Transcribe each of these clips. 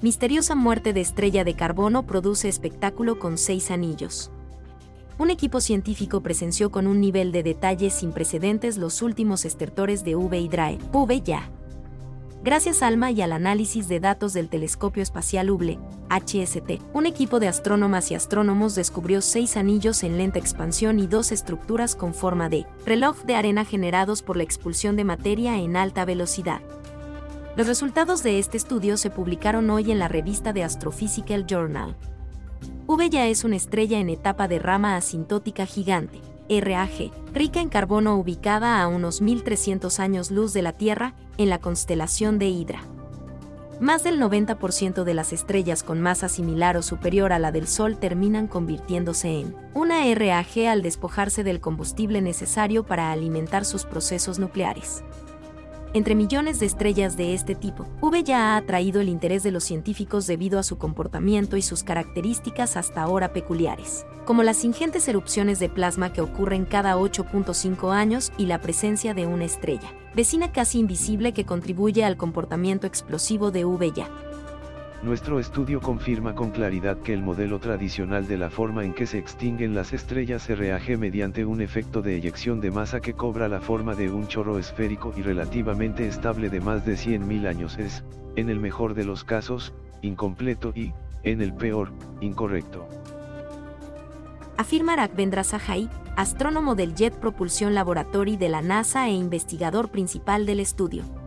misteriosa muerte de estrella de carbono produce espectáculo con seis anillos. Un equipo científico presenció con un nivel de detalle sin precedentes los últimos estertores de V Hydrae, V ya. Gracias ALMA y al análisis de datos del telescopio espacial Hubble, HST, un equipo de astrónomas y astrónomos descubrió seis anillos en lenta expansión y dos estructuras con forma de reloj de arena generados por la expulsión de materia en alta velocidad. Los resultados de este estudio se publicaron hoy en la revista de Astrophysical Journal. V ya es una estrella en etapa de rama asintótica gigante, RAG, rica en carbono ubicada a unos 1300 años luz de la Tierra, en la constelación de Hidra. Más del 90% de las estrellas con masa similar o superior a la del Sol terminan convirtiéndose en una RAG al despojarse del combustible necesario para alimentar sus procesos nucleares. Entre millones de estrellas de este tipo, V ya ha atraído el interés de los científicos debido a su comportamiento y sus características hasta ahora peculiares, como las ingentes erupciones de plasma que ocurren cada 8.5 años y la presencia de una estrella, vecina casi invisible que contribuye al comportamiento explosivo de V ya. Nuestro estudio confirma con claridad que el modelo tradicional de la forma en que se extinguen las estrellas se reage mediante un efecto de eyección de masa que cobra la forma de un chorro esférico y relativamente estable de más de 100.000 años es, en el mejor de los casos, incompleto y, en el peor, incorrecto. Afirma Raghvendra Sahai, astrónomo del Jet Propulsion Laboratory de la NASA e investigador principal del estudio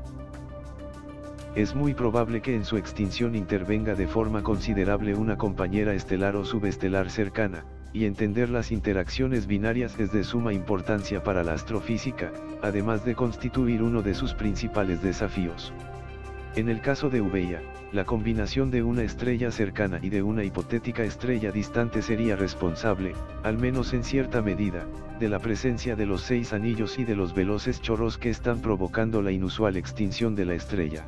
es muy probable que en su extinción intervenga de forma considerable una compañera estelar o subestelar cercana, y entender las interacciones binarias es de suma importancia para la astrofísica, además de constituir uno de sus principales desafíos. En el caso de Ubeya, la combinación de una estrella cercana y de una hipotética estrella distante sería responsable, al menos en cierta medida, de la presencia de los seis anillos y de los veloces chorros que están provocando la inusual extinción de la estrella.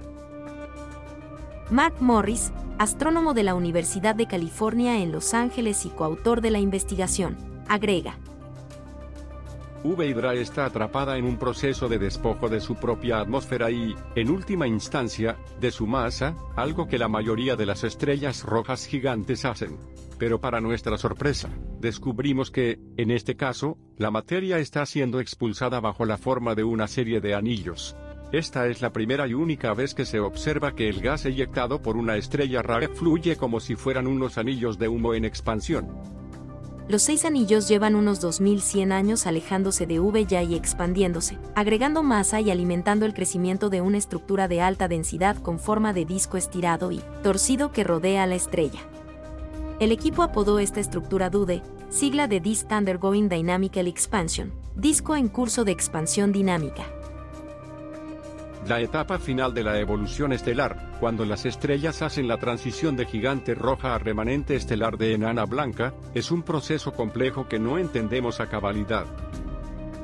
Mark Morris, astrónomo de la Universidad de California en Los Ángeles y coautor de la investigación, agrega. Hydra está atrapada en un proceso de despojo de su propia atmósfera y, en última instancia, de su masa, algo que la mayoría de las estrellas rojas gigantes hacen. Pero para nuestra sorpresa, descubrimos que, en este caso, la materia está siendo expulsada bajo la forma de una serie de anillos, esta es la primera y única vez que se observa que el gas eyectado por una estrella rara fluye como si fueran unos anillos de humo en expansión. Los seis anillos llevan unos 2100 años alejándose de V ya y expandiéndose, agregando masa y alimentando el crecimiento de una estructura de alta densidad con forma de disco estirado y torcido que rodea a la estrella. El equipo apodó esta estructura DUDE, sigla de Disk Undergoing Dynamical Expansion, disco en curso de expansión dinámica. La etapa final de la evolución estelar, cuando las estrellas hacen la transición de gigante roja a remanente estelar de enana blanca, es un proceso complejo que no entendemos a cabalidad.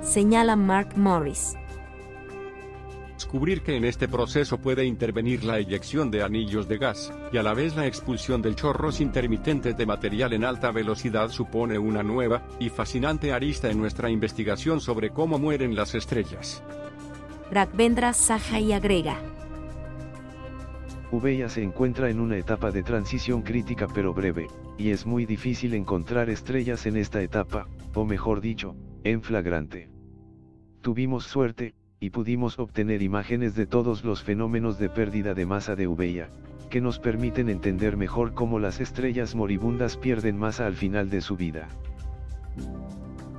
Señala Mark Morris. Descubrir que en este proceso puede intervenir la eyección de anillos de gas, y a la vez la expulsión de chorros intermitentes de material en alta velocidad supone una nueva y fascinante arista en nuestra investigación sobre cómo mueren las estrellas. Raghvendra y agrega. Ubeya se encuentra en una etapa de transición crítica pero breve, y es muy difícil encontrar estrellas en esta etapa, o mejor dicho, en flagrante. Tuvimos suerte, y pudimos obtener imágenes de todos los fenómenos de pérdida de masa de Ubeya, que nos permiten entender mejor cómo las estrellas moribundas pierden masa al final de su vida.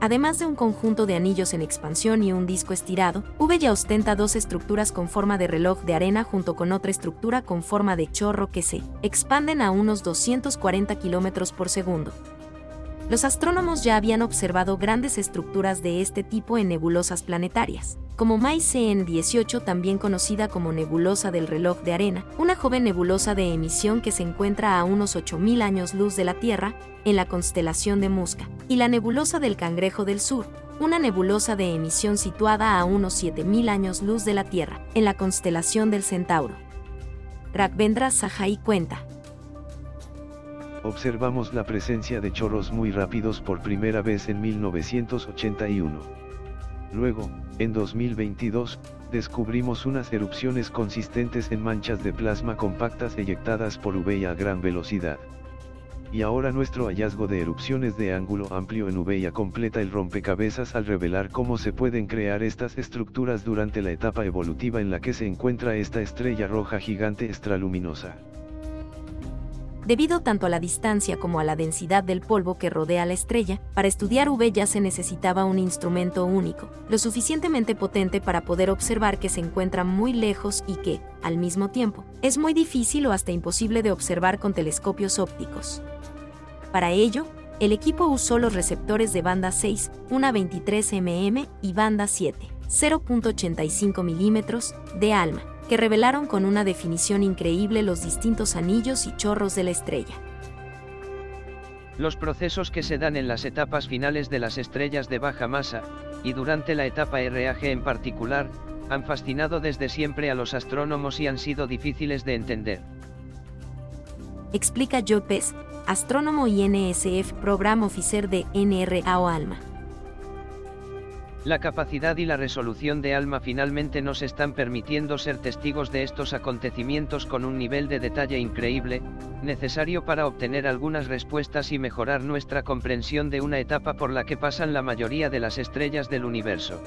Además de un conjunto de anillos en expansión y un disco estirado, V ya ostenta dos estructuras con forma de reloj de arena junto con otra estructura con forma de chorro que se expanden a unos 240 km por segundo. Los astrónomos ya habían observado grandes estructuras de este tipo en nebulosas planetarias, como MAI-CN 18 también conocida como nebulosa del reloj de arena, una joven nebulosa de emisión que se encuentra a unos 8.000 años luz de la Tierra, en la constelación de Musca, y la nebulosa del Cangrejo del Sur, una nebulosa de emisión situada a unos 7.000 años luz de la Tierra, en la constelación del Centauro. Raghvendra Sahai cuenta, observamos la presencia de chorros muy rápidos por primera vez en 1981. Luego, en 2022, descubrimos unas erupciones consistentes en manchas de plasma compactas eyectadas por UV a gran velocidad. Y ahora nuestro hallazgo de erupciones de ángulo amplio en UV completa el rompecabezas al revelar cómo se pueden crear estas estructuras durante la etapa evolutiva en la que se encuentra esta estrella roja gigante extraluminosa. Debido tanto a la distancia como a la densidad del polvo que rodea la estrella, para estudiar V ya se necesitaba un instrumento único, lo suficientemente potente para poder observar que se encuentra muy lejos y que, al mismo tiempo, es muy difícil o hasta imposible de observar con telescopios ópticos. Para ello, el equipo usó los receptores de banda 6, una 23 mm y banda 7, 0.85 mm de ALMA que revelaron con una definición increíble los distintos anillos y chorros de la estrella. Los procesos que se dan en las etapas finales de las estrellas de baja masa, y durante la etapa RAG en particular, han fascinado desde siempre a los astrónomos y han sido difíciles de entender. Explica Joe astrónomo y NSF Program Officer de NRA o ALMA. La capacidad y la resolución de ALMA finalmente nos están permitiendo ser testigos de estos acontecimientos con un nivel de detalle increíble, necesario para obtener algunas respuestas y mejorar nuestra comprensión de una etapa por la que pasan la mayoría de las estrellas del universo.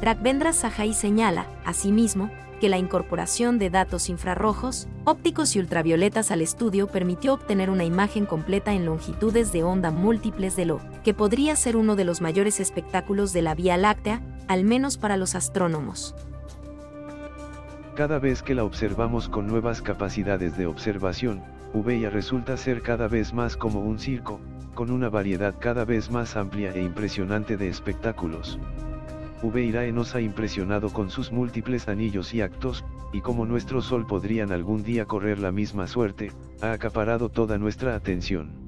Raghvendra Sahai señala, asimismo, que la incorporación de datos infrarrojos, ópticos y ultravioletas al estudio permitió obtener una imagen completa en longitudes de onda múltiples de lo que podría ser uno de los mayores espectáculos de la Vía Láctea, al menos para los astrónomos. Cada vez que la observamos con nuevas capacidades de observación, Uveya resulta ser cada vez más como un circo, con una variedad cada vez más amplia e impresionante de espectáculos. Ubeirae nos ha impresionado con sus múltiples anillos y actos, y como nuestro Sol podrían algún día correr la misma suerte, ha acaparado toda nuestra atención.